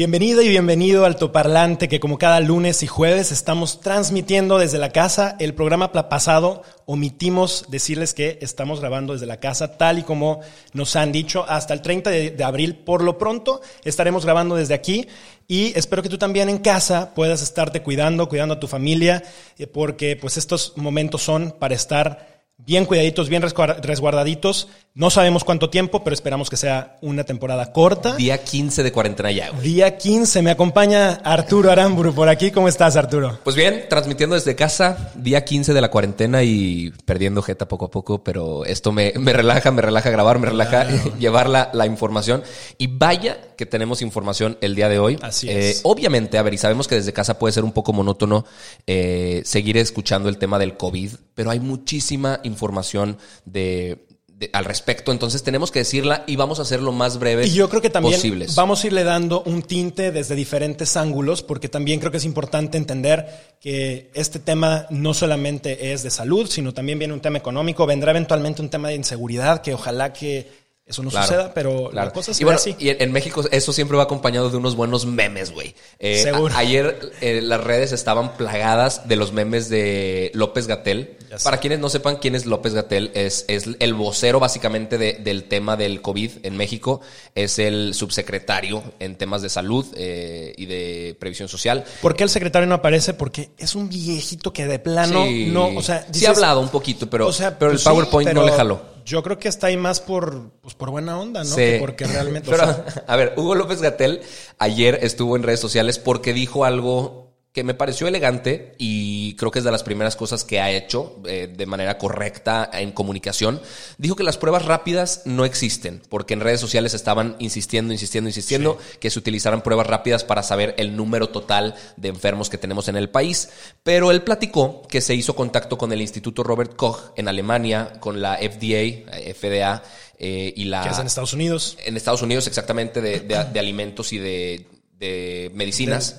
Bienvenida y bienvenido al Toparlante que como cada lunes y jueves estamos transmitiendo desde la casa. El programa pasado omitimos decirles que estamos grabando desde la casa tal y como nos han dicho hasta el 30 de, abril. Por lo pronto estaremos grabando desde aquí y espero que tú también en casa puedas estarte cuidando, cuidando a tu familia, eh, porque pues estos momentos son para estar bien cuidaditos, bien resguardaditos. No sabemos cuánto tiempo, pero esperamos que sea una temporada corta. Día 15 de cuarentena ya, güey. Día 15. Me acompaña Arturo Aramburu por aquí. ¿Cómo estás, Arturo? Pues bien, transmitiendo desde casa, día 15 de la cuarentena y perdiendo jeta poco a poco, pero esto me, me relaja, me relaja grabar, me relaja llevar la, la, información. Y vaya que tenemos información el día de hoy. Así eh, es. Obviamente, a ver, y sabemos que desde casa puede ser un poco monótono eh, seguir escuchando el tema del COVID, pero hay muchísima información de, de, al respecto. Entonces tenemos que decirla y vamos a hacer lo más breve Y yo creo que también posibles. vamos a irle dando un tinte desde diferentes ángulos, porque también creo que es importante entender que este tema no solamente es de salud, sino también viene un tema económico, vendrá eventualmente un tema de inseguridad, que ojalá que eso no Claro, suceda, pero claro. la cosa es y bueno, así. y en, México eso siempre va acompañado de unos buenos memes, güey. Eh, Seguro. a- ayer eh, las redes estaban plagadas de los memes de López Gatel. Para quienes no sepan quién es López Gatel, es, es el vocero básicamente de- del tema del COVID en México. Es el subsecretario en temas de salud eh, y de previsión social. ¿Por qué el secretario no aparece? Porque es un viejito que de plano Sí. no, o sea, sí dices- ha hablado un poquito, pero, o sea, pero pues el PowerPoint sí, no pero le jaló. Yo creo que está ahí más por, pues, por buena onda, ¿no? Sí. Que porque realmente. o Pero, sea, a ver, Hugo López Gatel ayer estuvo en redes sociales porque dijo algo que me pareció elegante y creo que es de las primeras cosas que ha hecho eh, de manera correcta en comunicación. Dijo que las pruebas rápidas no existen porque en redes sociales estaban insistiendo, insistiendo, insistiendo que se utilizaran pruebas rápidas para saber el número total de enfermos que tenemos en el país. Pero él platicó que se hizo contacto con el Instituto Robert Koch en Alemania, con la FDA, eh, FDA eh, y la que es en Estados Unidos. en Estados Unidos exactamente de, de- de alimentos y de, de medicinas.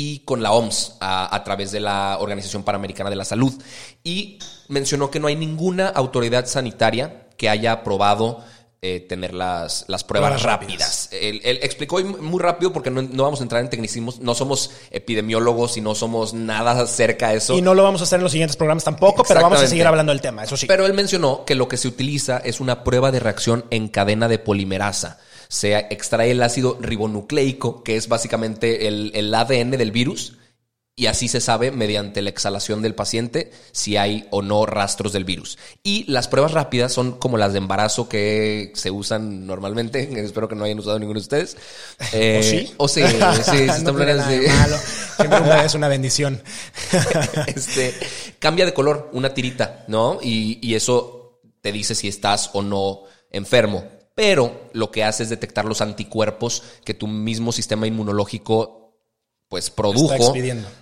Y con la OMS a, a través de la Organización Panamericana de la Salud. Y mencionó que no hay ninguna autoridad sanitaria que haya aprobado eh, tener las, las pruebas Pruebas rápidas. Él, él explicó muy rápido porque no, no vamos a entrar en tecnicismos. No somos epidemiólogos y no somos nada cerca a eso. Y no lo vamos a hacer en los siguientes programas tampoco, pero vamos a seguir hablando del tema, eso sí. Pero él mencionó que lo que se utiliza es una prueba de reacción en cadena de polimerasa. Se extrae el ácido ribonucleico, que es básicamente el, el ADN del virus, y así se sabe mediante la exhalación del paciente si hay o no rastros del virus. Y las pruebas rápidas son como las de embarazo que se usan normalmente. Espero que no hayan usado ninguno de ustedes. Eh, ¿O sí? O sí, sí, sí, no de malo. Siempre una es una bendición. este, cambia de color una tirita, ¿no? Y, y eso te dice si estás o no enfermo. Pero lo que hace es detectar los anticuerpos que tu mismo sistema inmunológico pues produjo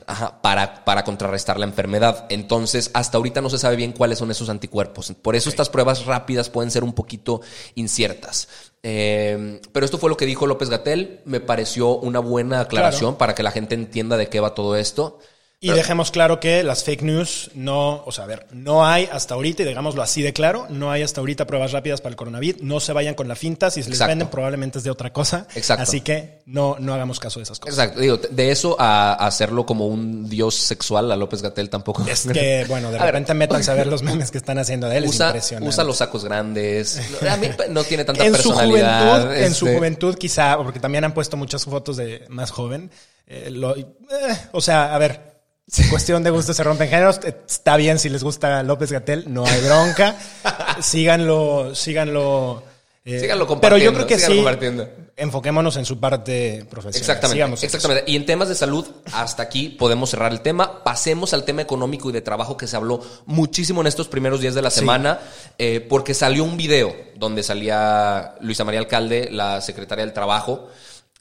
ajá, para, para contrarrestar la enfermedad. Entonces, hasta ahorita no se sabe bien cuáles son esos anticuerpos. Por eso estas pruebas rápidas pueden ser un poquito inciertas. Eh, pero esto fue lo que dijo López Gatel. Me pareció una buena aclaración Claro. para que la gente entienda de qué va todo esto. Y dejemos claro que las fake news no, o sea, a ver, no hay hasta ahorita, y digámoslo así de claro, no hay hasta ahorita pruebas rápidas para el coronavirus, no se vayan con la finta, si se les Exacto. venden probablemente es de otra cosa. Exacto. Así que no, no hagamos caso de esas cosas. Exacto, digo, de eso a hacerlo como un dios sexual a López Gatel tampoco. Es que, bueno, de A ver, repente métanse a ver los memes que están haciendo de él, es usa, impresionante. usa los sacos grandes. A mí no tiene tanta en su personalidad. juventud, en su este, juventud quizá, porque también han puesto muchas fotos de más joven. eh, lo- eh, o sea, a ver, cuestión de gusto se rompen géneros. eh, Está bien si les gusta López Gatel, no hay bronca. síganlo, síganlo. eh, Síganlo Pero yo compartiendo, creo que sí. compartiendo. Enfoquémonos en su parte profesional. Exactamente, Sigamos. exactamente. Y en temas de salud, hasta aquí podemos cerrar el tema. Pasemos al tema económico y de trabajo que se habló muchísimo en estos primeros días de la semana, eh, porque salió un video donde salía Luisa María Alcalde, la secretaria del Trabajo,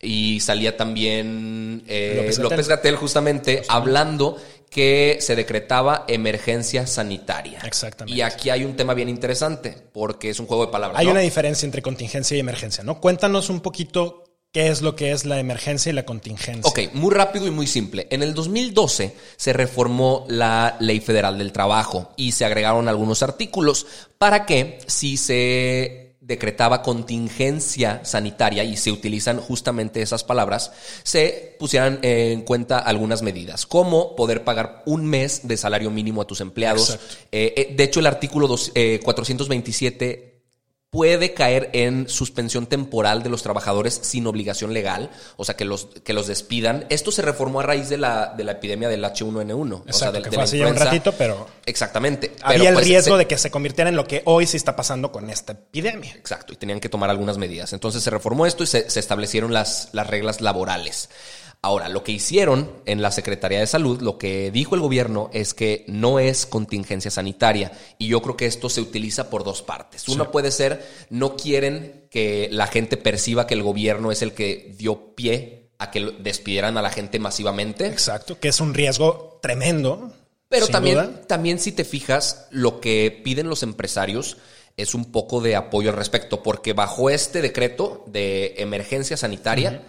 y salía también eh, López. Gatel justamente hablando que se decretaba emergencia sanitaria. Exactamente. Y aquí hay un tema bien interesante, porque es un juego de palabras. Hay ¿no? una diferencia entre contingencia y emergencia, ¿no? Cuéntanos un poquito qué es lo que es la emergencia y la contingencia. Ok, muy rápido y muy simple. En el 2012 se reformó la Ley Federal del Trabajo y se agregaron algunos artículos para que si se decretaba contingencia sanitaria y se utilizan justamente esas palabras, se pusieran en cuenta algunas medidas, como poder pagar un mes de salario mínimo a tus empleados. Eh, eh, de hecho, el artículo dos- eh, 427 puede caer en suspensión temporal de los trabajadores sin obligación legal, o sea, que los, que los despidan. Esto se reformó a raíz de la, de la epidemia del H1N1. o sea, de, que de fue la hace ya un ratito, pero Exactamente. había Pero, el pues, riesgo se- de que se convirtiera en lo que hoy sí está pasando con esta epidemia. Exacto, y tenían que tomar algunas medidas. Entonces se reformó esto y se, se establecieron las, las reglas laborales. Ahora, lo que hicieron en la Secretaría de Salud, lo que dijo el gobierno es que no es contingencia sanitaria. Y yo creo que esto se utiliza por dos partes. Una puede ser, no quieren que la gente perciba que el gobierno es el que dio pie a que despidieran a la gente masivamente. Exacto, que es un riesgo tremendo. Pero también, duda. también si te fijas, lo que piden los empresarios es un poco de apoyo al respecto, porque bajo este decreto de emergencia sanitaria,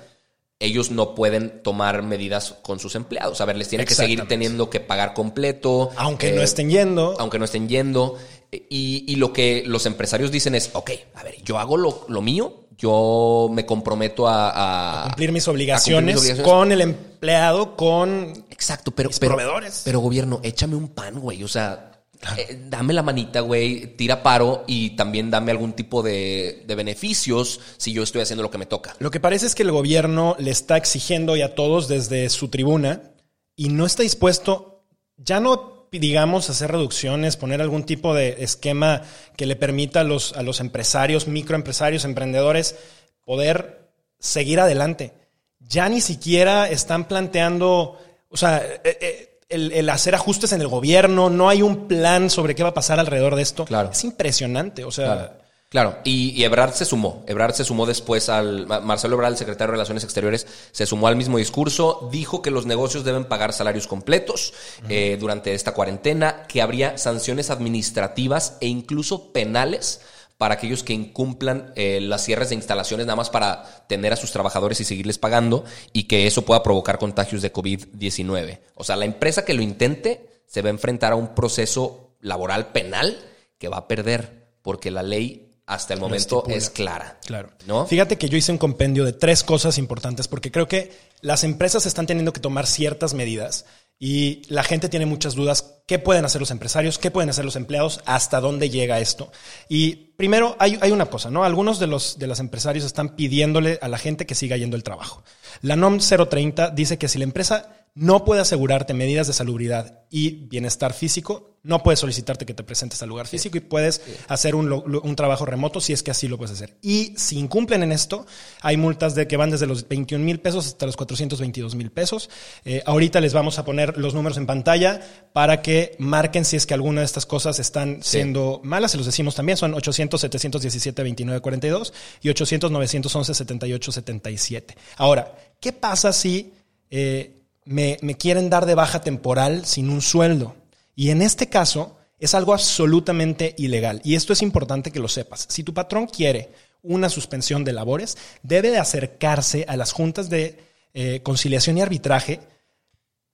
ellos no pueden tomar medidas con sus empleados. A ver, les tienen que seguir teniendo que pagar completo. Aunque no eh, estén yendo. aunque no estén yendo. Y, y lo que los empresarios dicen es, ok, a ver, yo hago lo, lo mío, yo me comprometo a, a- cumplir mis a obligaciones, cumplir mis obligaciones. con el empleado, con Exacto, pero, mis pero, proveedores. pero gobierno, échame un pan, güey. O sea, eh, dame la manita, güey, tira paro y también dame algún tipo de, beneficios si yo estoy haciendo lo que me toca. Lo que parece es que el gobierno le está exigiendo hoy a todos desde su tribuna y no está dispuesto, ya no digamos hacer reducciones, poner algún tipo de esquema que le permita a los, a los empresarios, microempresarios, emprendedores, poder seguir adelante. Ya ni siquiera están planteando, o sea, eh, eh, el, el hacer ajustes en el gobierno, no hay un plan sobre qué va a pasar alrededor de esto. Claro. Es impresionante, o sea... Claro, y, y Ebrard se sumó. Ebrard se sumó después al. Ma- Marcelo Ebrard, el secretario de Relaciones Exteriores, se sumó al mismo discurso. Dijo que los negocios deben pagar salarios completos eh, durante esta cuarentena, que habría sanciones administrativas e incluso penales para aquellos que incumplan eh, las cierres de instalaciones nada más para tener a sus trabajadores y seguirles pagando y que eso pueda provocar contagios de COVID-19. O sea, la empresa que lo intente se va a enfrentar a un proceso laboral penal que va a perder porque la ley hasta el momento es clara. Claro. ¿No? Fíjate que yo hice un compendio de tres cosas importantes porque creo que las empresas están teniendo que tomar ciertas medidas y la gente tiene muchas dudas. ¿Qué pueden hacer los empresarios? ¿Qué pueden hacer los empleados? ¿Hasta dónde llega esto? Y primero hay, hay una cosa, ¿no? Algunos de los, de los empresarios están pidiéndole a la gente que siga yendo el trabajo. La NOM 030 dice que si la empresa no puede asegurarte medidas de salubridad y bienestar físico, no puedes solicitarte que te presentes al lugar físico y puedes hacer un trabajo remoto si es que así lo puedes hacer. Y si incumplen en esto, hay multas de que van desde los 21 mil pesos hasta los 422 mil pesos. Eh, ahorita les vamos a poner los números en pantalla para que marquen si es que alguna de estas cosas están siendo malas. Se los decimos también, son 800 717 29 42 y 800 911 78 77. Ahora, ¿qué pasa si eh, me, me quieren dar de baja temporal sin un sueldo? Y en este caso es algo absolutamente ilegal. Y esto es importante que lo sepas. Si tu patrón quiere una suspensión de labores, debe de acercarse a las juntas de eh, conciliación y arbitraje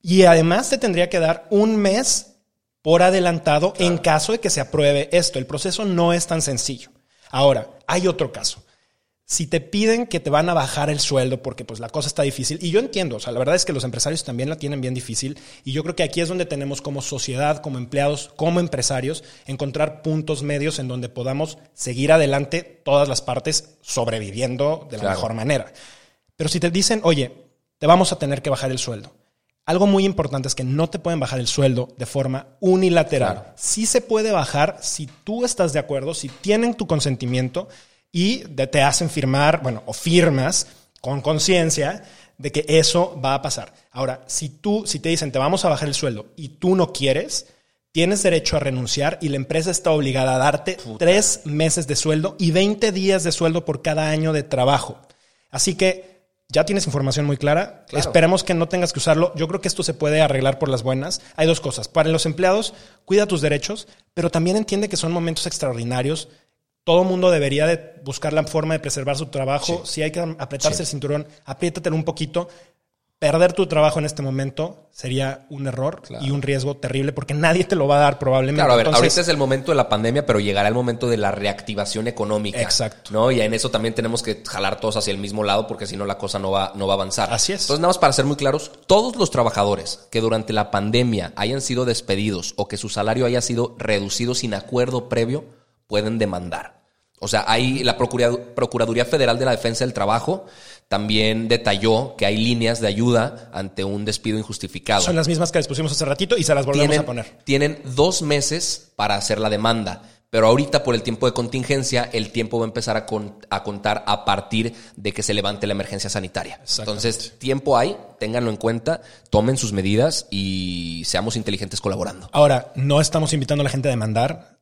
Y además te tendría que dar un mes por adelantado en caso de que se apruebe esto. El proceso no es tan sencillo. Ahora, hay otro caso. Si te piden que te van a bajar el sueldo porque pues la cosa está difícil, y yo entiendo, o sea, la verdad es que los empresarios también la tienen bien difícil, y yo creo que aquí es donde tenemos como sociedad, como empleados, como empresarios, encontrar puntos medios en donde podamos seguir adelante todas las partes sobreviviendo de la Claro. mejor manera. Pero si te dicen, oye, te vamos a tener que bajar el sueldo, algo muy importante es que no te pueden bajar el sueldo de forma unilateral. Claro. Sí se puede bajar si tú estás de acuerdo, si tienen tu consentimiento y te hacen firmar, bueno, o firmas con conciencia de que eso va a pasar. Ahora, si tú, si te dicen te vamos a bajar el sueldo y tú no quieres, tienes derecho a renunciar y la empresa está obligada a darte tres meses de sueldo y 20 días de sueldo por cada año de trabajo. Así que ya tienes información muy clara. Claro. Esperemos que no tengas que usarlo. Yo creo que esto se puede arreglar por las buenas. Hay dos cosas. Para los empleados, cuida tus derechos, pero también entiende que son momentos extraordinarios. Todo mundo debería de buscar la forma de preservar su trabajo. Si hay que apretarse Sí. el cinturón, apriétatelo un poquito. Perder tu trabajo en este momento sería un error Claro. y un riesgo terrible porque nadie te lo va a dar probablemente. Claro, a ver, Entonces, ahorita es el momento de la pandemia, pero llegará el momento de la reactivación económica. Exacto. ¿no? Y en eso también tenemos que jalar todos hacia el mismo lado, porque si no la cosa no va, no va a avanzar. Así es. Entonces, nada más para ser muy claros, todos los trabajadores que durante la pandemia hayan sido despedidos o que su salario haya sido reducido sin acuerdo previo, pueden demandar. O sea, hay la Procura- Procuraduría Federal de la Defensa del Trabajo también detalló que hay líneas de ayuda ante un despido injustificado son las mismas que les pusimos hace ratito y se las volvemos tienen, a poner. tienen dos meses para hacer la demanda. Pero ahorita, por el tiempo de contingencia, el tiempo va a empezar a, con- a contar a partir de que se levante la emergencia sanitaria. Entonces, tiempo hay, ténganlo en cuenta, tomen sus medidas y seamos inteligentes colaborando. Ahora, no estamos invitando a la gente a demandar.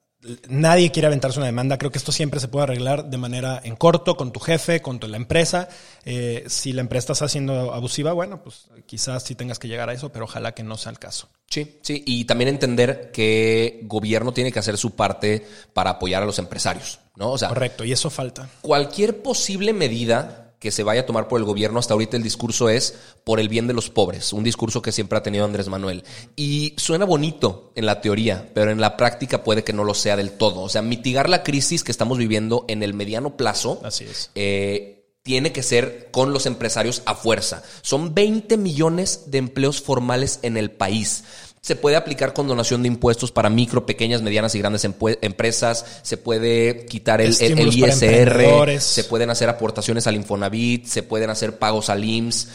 Nadie quiere aventarse una demanda. Creo que esto siempre se puede arreglar de manera en corto, con tu jefe, con tu- la empresa. Eh, si la empresa está siendo abusiva, bueno, pues quizás sí tengas que llegar a eso, pero ojalá que no sea el caso. Sí, sí. Y también entender que gobierno tiene que hacer su parte para apoyar a los empresarios, ¿no? O sea, Correcto, y eso falta. cualquier posible medida que se vaya a tomar por el gobierno, hasta ahorita el discurso es por el bien de los pobres, un discurso que siempre ha tenido Andrés Manuel. Y suena bonito en la teoría, pero en la práctica puede que no lo sea del todo. O sea, mitigar la crisis que estamos viviendo en el mediano plazo. Así es. eh, tiene que ser con los empresarios a fuerza. Son 20 millones de empleos formales en el país. Se puede aplicar con donación de impuestos para micro, pequeñas, medianas y grandes empresas. Se puede quitar el, ISR. Se pueden hacer aportaciones al Infonavit. Se pueden hacer pagos al IMSS.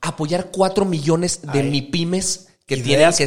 Apoyar 4 millones de Ay. MIPIMES que tienen que,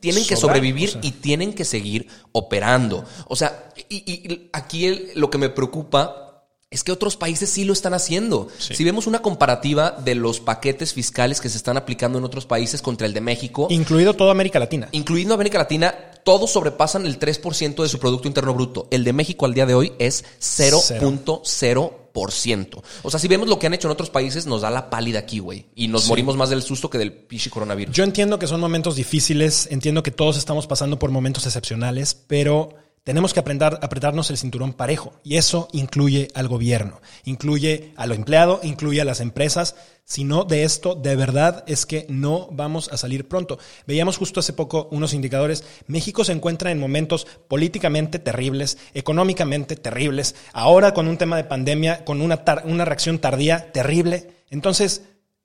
tienen que sobrar, sobrevivir o sea. y tienen que seguir operando. O sea, y, y aquí el- lo que me preocupa es que otros países sí lo están haciendo. Sí. Si vemos una comparativa de los paquetes fiscales que se están aplicando en otros países contra el de México, Incluido toda América Latina. incluyendo América Latina, todos sobrepasan el 3% de su Producto Interno Bruto. El de México al día de hoy es 0.0%. O sea, si vemos lo que han hecho en otros países, nos da la pálida aquí, güey. Y nos morimos más del susto que del pichi coronavirus. Yo entiendo que son momentos difíciles, entiendo que todos estamos pasando por momentos excepcionales, pero tenemos que aprender, apretarnos el cinturón parejo. Y eso incluye al gobierno, incluye a lo empleado, incluye a las empresas. Si no, de esto de verdad es que no vamos a salir pronto. Veíamos justo hace poco unos indicadores. México se encuentra en momentos políticamente terribles, económicamente terribles, ahora con un tema de pandemia, con una, una reacción tardía terrible. Entonces,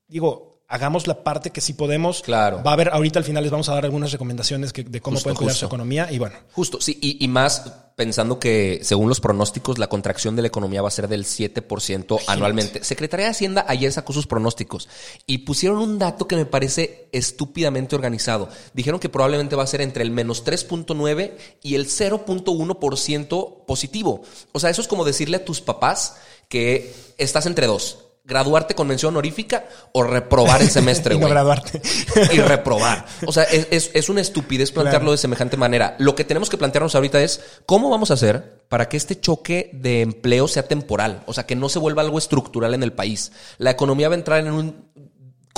digo, hagamos la parte que sí podemos. Claro. Va a haber, ahorita al final les vamos a dar algunas recomendaciones que- de cómo Justo, pueden cuidar justo. su economía y bueno. Justo, sí, y, y más pensando que según los pronósticos la contracción de la economía va a ser del 7% anualmente. Secretaría de Hacienda ayer sacó sus pronósticos y pusieron un dato que me parece estúpidamente organizado. Dijeron que probablemente va a ser entre el menos 3.9 y el 0.1% positivo. O sea, eso es como decirle a tus papás que estás entre dos. Graduarte con mención honorífica o reprobar el semestre, y no güey graduarte. y reprobar. O sea, es, es- es una estupidez plantearlo Claro. de semejante manera. Lo que tenemos que plantearnos ahorita es cómo vamos a hacer para que este choque de empleo sea temporal, o sea, que no se vuelva algo estructural en el país. La economía va a entrar en un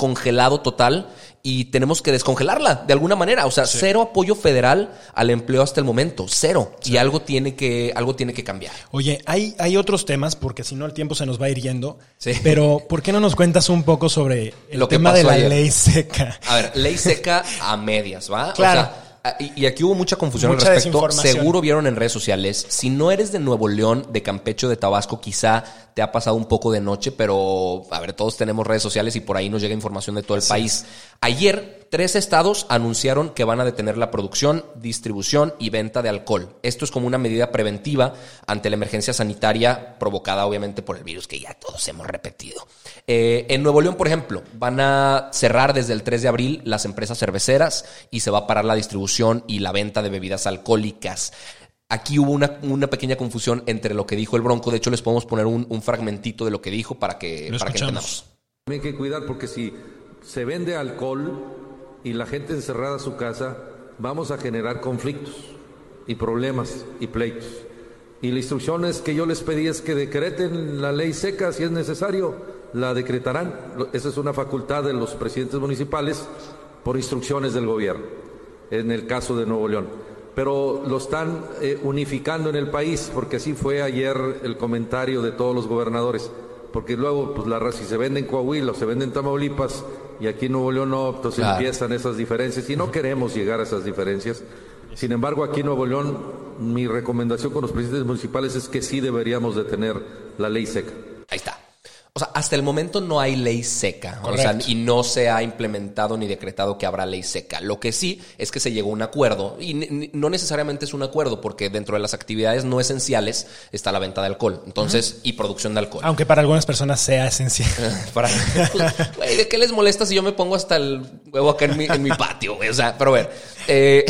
congelado total y tenemos que descongelarla de alguna manera. O sea, cero apoyo federal al empleo hasta el momento, cero. Y algo tiene que, algo tiene que cambiar. Oye, hay, hay otros temas, porque si no el tiempo se nos va a ir yendo. Sí. Pero, ¿por qué no nos cuentas un poco sobre el tema de la ley seca? A ver, ley seca a medias, ¿va? Claro. O sea, Ah, y, aquí hubo mucha confusión al respecto. Seguro vieron en redes sociales. Si no eres de Nuevo León, de Campecho, de Tabasco, quizá te ha pasado un poco de noche, pero a ver, todos tenemos redes sociales y por ahí nos llega información de todo el país. Ayer, tres estados anunciaron que van a detener la producción, distribución y venta de alcohol. Esto es como una medida preventiva ante la emergencia sanitaria provocada obviamente por el virus que ya todos hemos repetido. Eh, en Nuevo León, por ejemplo, van a cerrar desde el 3 de abril las empresas cerveceras y se va a parar la distribución y la venta de bebidas alcohólicas. Aquí hubo una, pequeña confusión entre lo que dijo el Bronco. De hecho, les podemos poner un, fragmentito de lo que dijo para que, para que entendamos. Hay que cuidar porque si se vende alcohol y la gente encerrada a su casa, vamos a generar conflictos y problemas y pleitos. Y la instrucción es que yo les pedí es que decreten la ley seca si es necesario, la decretarán. Esa es una facultad de los presidentes municipales por instrucciones del gobierno, en el caso de Nuevo León. Pero lo están eh, unificando en el país, porque así fue ayer el comentario de todos los gobernadores. Porque luego, pues la si se vende en Coahuila o se vende en Tamaulipas, y aquí en Nuevo León no, entonces empiezan esas diferencias y no queremos llegar a esas diferencias. Sin embargo, aquí en Nuevo León, mi recomendación con los presidentes municipales es que sí deberíamos de tener la ley seca. Ahí está. O sea, hasta el momento no hay ley seca. O sea, y no se ha implementado ni decretado que habrá ley seca. Lo que sí es que se llegó a un acuerdo. Y no necesariamente es un acuerdo, porque dentro de las actividades no esenciales está la venta de alcohol. Entonces, y producción de alcohol. Aunque para algunas personas sea esencial. para, pues, ¿De qué les molesta si yo me pongo hasta el huevo acá en mi, en mi patio? O sea, pero a ver. Eh,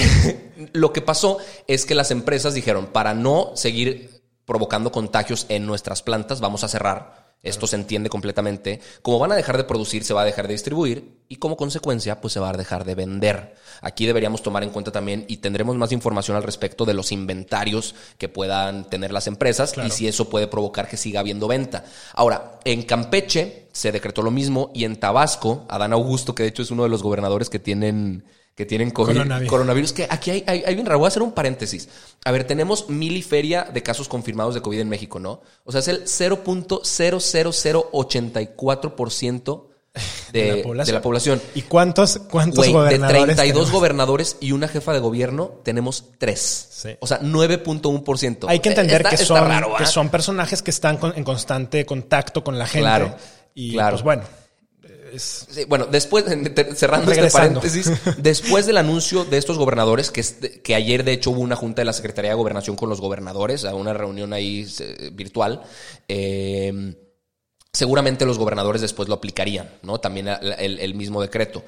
lo que pasó es que las empresas dijeron, para no seguir provocando contagios en nuestras plantas, vamos a cerrar esto se entiende completamente. Como van a dejar de producir, se va a dejar de distribuir y como consecuencia, pues se va a dejar de vender. Aquí deberíamos tomar en cuenta también y tendremos más información al respecto de los inventarios que puedan tener las empresas y si eso puede provocar que siga habiendo venta. Ahora, en Campeche se decretó lo mismo y en Tabasco, Adán Augusto, que de hecho es uno de los gobernadores que tienen que tienen COVID, coronavirus. Que aquí hay, hay, bien raro. Voy a hacer un paréntesis. A ver, tenemos mil y feria de casos confirmados de COVID en México, ¿no? O sea, es el 0.00084% de, de, la población. de la población. ¿Y cuántos, cuántos gobernadores? De 32 gobernadores y una jefa de gobierno, tenemos tres. O sea, 9.1%. Hay que entender que, son, que son personajes que están en constante contacto con la gente. Claro. Y claro. pues bueno bueno, después, cerrando este paréntesis, después del anuncio de estos gobernadores, que, que ayer de hecho hubo una junta de la Secretaría de Gobernación con los gobernadores, a una reunión ahí virtual, eh, seguramente los gobernadores después lo aplicarían, ¿no? También el, mismo decreto.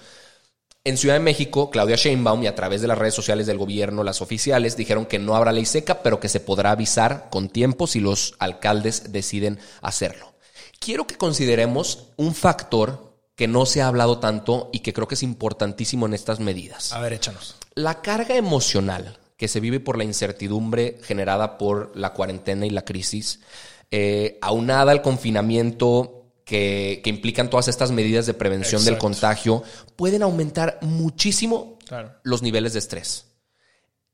En Ciudad de México, Claudia Sheinbaum y a través de las redes sociales del gobierno, las oficiales, dijeron que no habrá ley seca, pero que se podrá avisar con tiempo si los alcaldes deciden hacerlo. Quiero que consideremos un factor que no se ha hablado tanto y que creo que es importantísimo en estas medidas. A ver, échanos. La carga emocional que se vive por la incertidumbre generada por la cuarentena y la crisis, eh, aunada al confinamiento que, implican todas estas medidas de prevención del contagio, pueden aumentar muchísimo los niveles de estrés.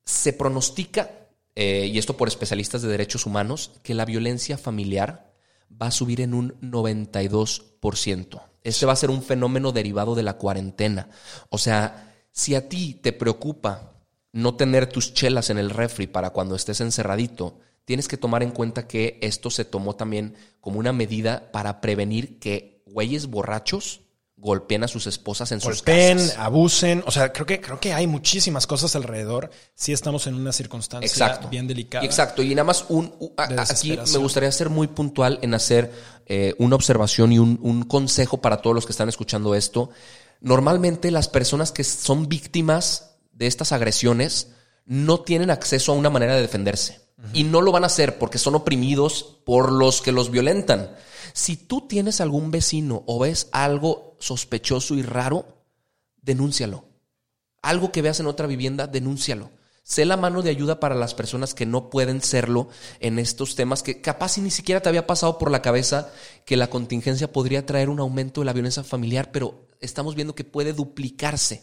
Se pronostica, eh, y esto por especialistas de derechos humanos, que la violencia familiar va a subir en un 92%. Este va a ser un fenómeno derivado de la cuarentena. O sea, si a ti te preocupa no tener tus chelas en el refri para cuando estés encerradito, tienes que tomar en cuenta que esto se tomó también como una medida para prevenir que güeyes borrachos golpeen a sus esposas en sus casas. abusen. O sea, creo que, creo que hay muchísimas cosas alrededor. Si estamos en una circunstancia bien delicada. Exacto. Y nada más un, aquí me gustaría ser muy puntual en hacer eh, una observación y un, un consejo para todos los que están escuchando esto. Normalmente las personas que son víctimas de estas agresiones no tienen acceso a una manera de defenderse. Y no lo van a hacer porque son oprimidos por los que los violentan. Si tú tienes algún vecino o ves algo sospechoso y raro, denúncialo. Algo que veas en otra vivienda, denúncialo. Sé la mano de ayuda para las personas que no pueden serlo en estos temas que capaz ni siquiera te había pasado por la cabeza que la contingencia podría traer un aumento de la violencia familiar, pero estamos viendo que puede duplicarse.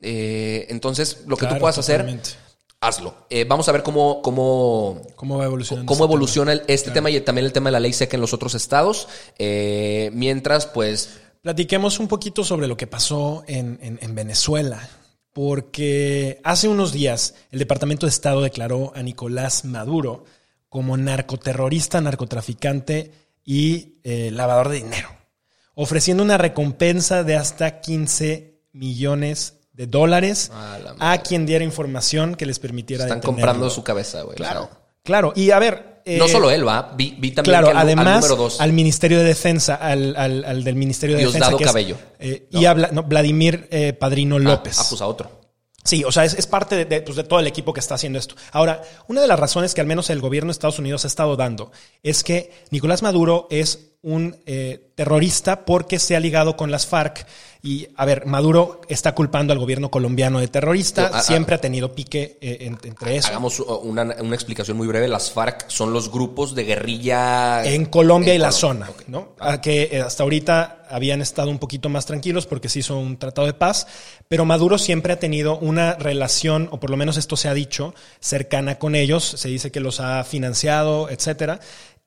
Eh, entonces, lo que tú puedas totalmente. hacer, hazlo. Eh, vamos a ver cómo, cómo, ¿Cómo va evolucionando? cómo este evoluciona el- este tema y también el tema de la ley seca en los otros estados. Eh, mientras, pues, Platiquemos un poquito sobre lo que pasó en, en- en Venezuela, porque hace unos días el Departamento de Estado declaró a Nicolás Maduro como narcoterrorista, narcotraficante y eh, lavador de dinero, ofreciendo una recompensa de hasta 15 millones de dólares A a quien diera información que les permitiera están detenerlo. comprando su cabeza, güey. Claro, O sea, claro. Y a ver... no eh, solo él, va. Vi, vi también Claro, que al, al además número dos. al Ministerio de Defensa, al, al- al del Ministerio de Diosdado Defensa. que es, Cabello. eh, Y no, Vladimir eh, Padrino López. Ah, ah, pues a otro. Sí, o sea, es, es parte de, de, pues, de todo el equipo que está haciendo esto. Ahora, una de las razones que al menos el gobierno de Estados Unidos ha estado dando es que Nicolás Maduro es un eh, terrorista porque se ha ligado con las FARC. Y, a ver, Maduro está culpando al gobierno colombiano de terrorista. No, a- a- Siempre ha tenido pique eh, en- entre eso. Hagamos una, una explicación muy breve. Las FARC son los grupos de guerrilla. En Colombia en y la zona. ¿no? A que eh, hasta ahorita habían estado un poquito más tranquilos porque se hizo un tratado de paz, pero Maduro siempre ha tenido una relación, o por lo menos esto se ha dicho, cercana con ellos. Se dice que los ha financiado, etcétera.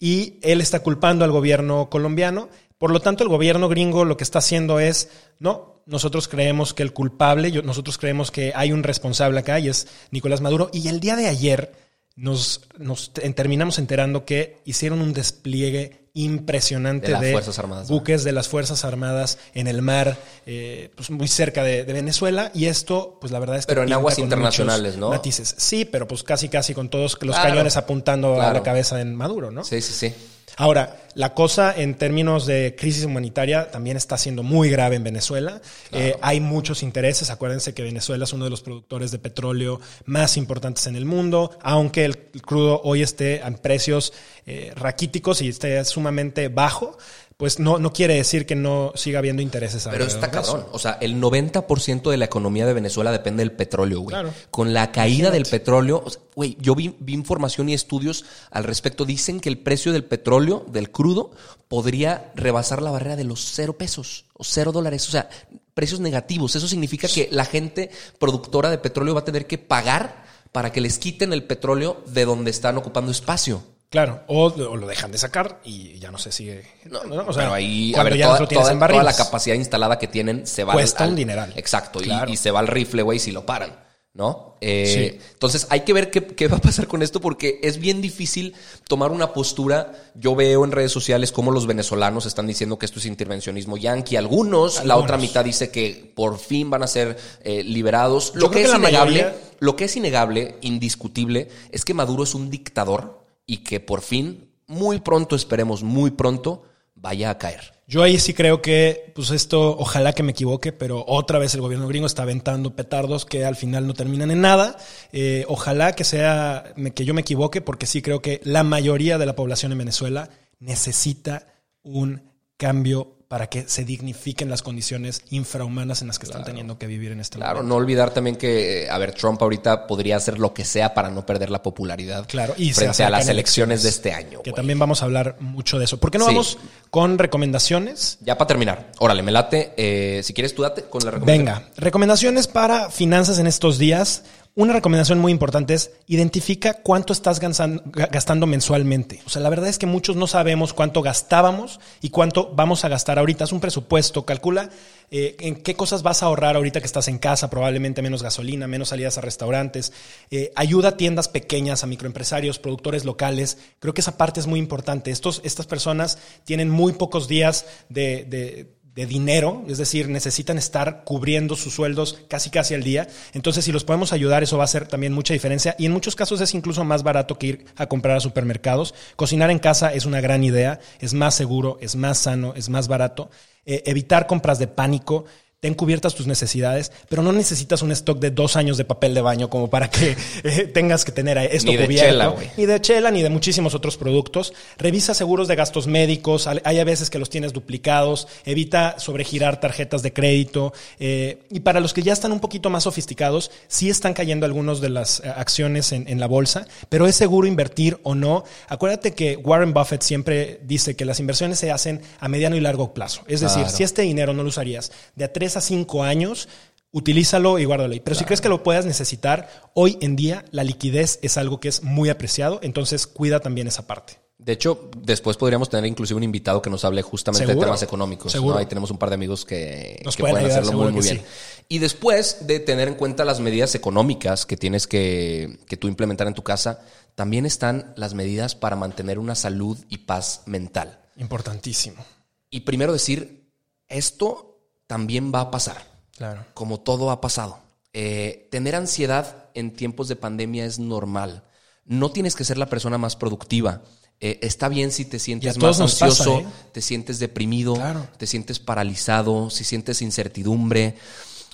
Y él está culpando al gobierno colombiano. Por lo tanto, el gobierno gringo lo que está haciendo es, no, nosotros creemos que el culpable, nosotros creemos que hay un responsable acá y es Nicolás Maduro. Y el día de ayer nos, nos te- terminamos enterando que hicieron un despliegue impresionante De de, las Fuerzas Armadas, ¿no? buques de las Fuerzas Armadas en el mar, eh, pues muy cerca de, de Venezuela. Y esto, pues la verdad es que. Pero en aguas internacionales, ¿no? Matices. Sí, pero pues casi, casi con todos los Claro, cañones apuntando a la cabeza en Maduro, ¿no? Sí, sí, sí. Ahora, la cosa en términos de crisis humanitaria también está siendo muy grave en Venezuela. Eh, hay muchos intereses. Acuérdense que Venezuela es uno de los productores de petróleo más importantes en el mundo, aunque el crudo hoy esté en precios eh, raquíticos y esté sumamente bajo. Pues no, no quiere decir que no siga habiendo intereses. Pero está cabrón. O sea, el 90% de la economía de Venezuela depende del petróleo, güey. Claro. Con la caída del petróleo, güey, yo vi, vi información y estudios al respecto. Dicen que el precio del petróleo, del crudo, podría rebasar la barrera de los cero pesos o cero dólares. O sea, precios negativos. Eso significa que la gente productora de petróleo va a tener que pagar para que les quiten el petróleo de donde están ocupando espacio. Claro, o, o lo dejan de sacar y ya no se sigue. No, ¿no? O sea, pero ahí, a ver, ya toda, toda- en toda la capacidad instalada que tienen se va Cuesta al- un dineral. Exacto, y- Claro. y, se va al rifle, güey, si lo paran, ¿no? Eh, Sí. Entonces hay que ver qué, qué va a pasar con esto porque es bien difícil tomar una postura. Yo veo en redes sociales cómo los venezolanos están diciendo que esto es intervencionismo yanqui. Algunos, la otra mitad dice que por fin van a ser eh, liberados. Yo Lo que, es innegable, mayoría- lo que es innegable, indiscutible, es que Maduro es un dictador y que por fin, muy pronto, esperemos muy pronto, vaya a caer. Yo ahí sí creo que, pues esto, ojalá que me equivoque, pero otra vez el gobierno gringo está aventando petardos que al final no terminan en nada. Eh, ojalá que sea, que yo me equivoque, porque sí creo que la mayoría de la población en Venezuela necesita un cambio para que se dignifiquen las condiciones infrahumanas en las que están teniendo que vivir en este Claro, momento. no olvidar también que, a ver, Trump ahorita podría hacer lo que sea para no perder la popularidad Claro, y se frente a las elecciones de este año. Que también vamos a hablar mucho de eso. ¿Por qué no Sí. vamos con recomendaciones? Ya para terminar, órale, me late. eh, si quieres, tú date con la recomendación. Venga, recomendaciones para finanzas en estos días. Una recomendación muy importante es identifica cuánto estás gastando mensualmente. O sea, la verdad es que muchos no sabemos cuánto gastábamos y cuánto vamos a gastar ahorita. Es un presupuesto, calcula eh, en qué cosas vas a ahorrar ahorita que estás en casa, probablemente menos gasolina, menos salidas a restaurantes. Eh, ayuda a tiendas pequeñas, a microempresarios, productores locales. Creo que esa parte es muy importante. Estos, estas personas tienen muy pocos días de de dinero, es decir, necesitan estar cubriendo sus sueldos casi casi al día. Entonces, si los podemos ayudar, eso va a hacer también mucha diferencia. Y en muchos casos es incluso más barato que ir a comprar a supermercados. Cocinar en casa es una gran idea, es más seguro, es más sano, es más barato. Eh, evitar compras de pánico. Ten cubiertas tus necesidades, pero no necesitas un stock de dos años de papel de baño como para que eh, tengas que tener esto Ni de cubierto. chela, güey. ni de chela, ni de muchísimos otros productos. Revisa seguros de gastos médicos. Hay a veces que los tienes duplicados. Evita sobregirar tarjetas de crédito. eh, y para los que ya están un poquito más sofisticados, sí están cayendo algunos de las eh, acciones en, en la bolsa, pero es seguro invertir o no. Acuérdate que Warren Buffett siempre dice que las inversiones se hacen a mediano y largo plazo. Es decir, Claro. si este dinero no lo usarías de a 3 a 5 años, utilízalo y guárdalo ahí. Pero si crees que lo puedas necesitar, hoy en día la liquidez es algo que es muy apreciado, entonces cuida también esa parte. De hecho, después podríamos tener inclusive un invitado que nos hable justamente Seguro. de temas económicos. Ahí tenemos un par de amigos que, pueden ayudar, hacerlo muy, bien. Y después de tener en cuenta las medidas económicas que tienes que, que tú implementar en tu casa, también están las medidas para mantener una salud y paz mental. Importantísimo. Y primero decir, esto también va a pasar Claro. como todo ha pasado. Eh, tener ansiedad en tiempos de pandemia es normal. No tienes que ser la persona más productiva. Eh, está bien si te sientes más pasa, ansioso, ¿eh? te sientes deprimido, Claro. te sientes paralizado, si sientes incertidumbre.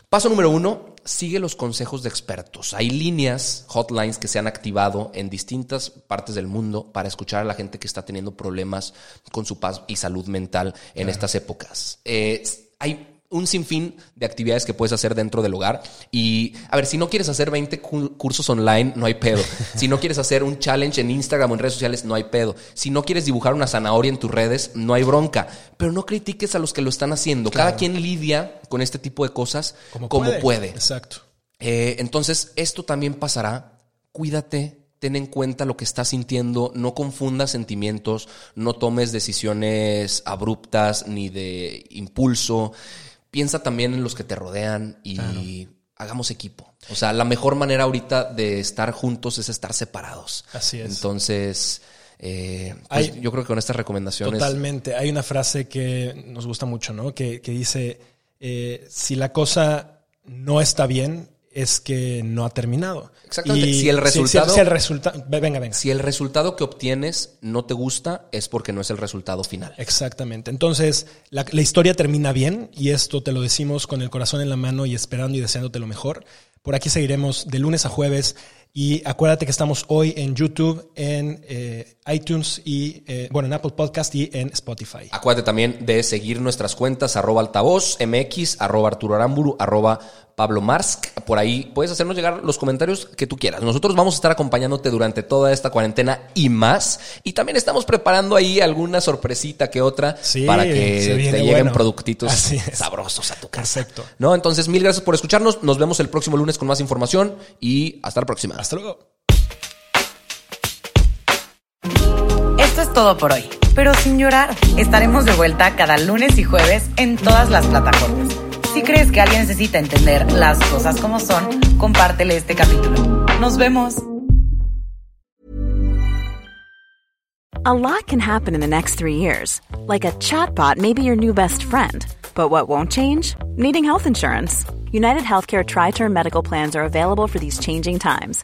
Paso número uno, sigue los consejos de expertos. Hay líneas, hotlines que se han activado en distintas partes del mundo para escuchar a la gente que está teniendo problemas con su paz y salud mental en estas épocas. Eh, hay un sinfín de actividades que puedes hacer dentro del hogar. Y, a ver, si no quieres hacer 20 cu- cursos online, no hay pedo. Si no quieres hacer un challenge en Instagram o en redes sociales, no hay pedo. Si no quieres dibujar una zanahoria en tus redes, no hay bronca. Pero no critiques a los que lo están haciendo. Cada quien lidia con este tipo de cosas como, puede. Exacto. Eh, entonces, esto también pasará. Cuídate, ten en cuenta lo que estás sintiendo, no confundas sentimientos, no tomes decisiones abruptas ni de impulso. Piensa también en los que te rodean y hagamos equipo. O sea, la mejor manera ahorita de estar juntos es estar separados. Así es. Entonces, eh, pues, Hay- yo creo que con estas recomendaciones. Totalmente. Hay una frase que nos gusta mucho, ¿no? Que, que dice, eh, si la cosa no está bien, es que no ha terminado. Exactamente. Si el resultado- Si, el resultado... Venga, venga. Si el resultado que obtienes no te gusta, es porque no es el resultado final. Exactamente. Entonces, la, la historia termina bien y esto te lo decimos con el corazón en la mano y esperando y deseándote lo mejor. Por aquí seguiremos de lunes a jueves y acuérdate que estamos hoy en YouTube, en eh, iTunes y, eh, bueno, en Apple Podcast y en Spotify. Acuérdate también de seguir nuestras cuentas, arroba altavoz, mx, arroba Arturo Aramburu, arroba Pablo Marsk. Por ahí puedes hacernos llegar los comentarios que tú quieras. Nosotros vamos a estar acompañándote durante toda esta cuarentena y más. Y también estamos preparando ahí alguna sorpresita que otra Sí, para que te lleguen bueno. productitos sabrosos a tu casa. Perfecto. ¿No? Entonces, mil gracias por escucharnos. Nos vemos el próximo lunes con más información y hasta la próxima. Hasta luego. Todo por hoy, pero sin llorar. Estaremos de vuelta cada lunes y jueves en todas las plataformas. Si crees que alguien necesita entender las cosas como son, compártele este capítulo. Nos vemos. A lot can happen in the next three years. Like a chatbot may be your new best friend. But what won't change? Needing health insurance. United Healthcare Tri Term Medical Plans are available for these changing times.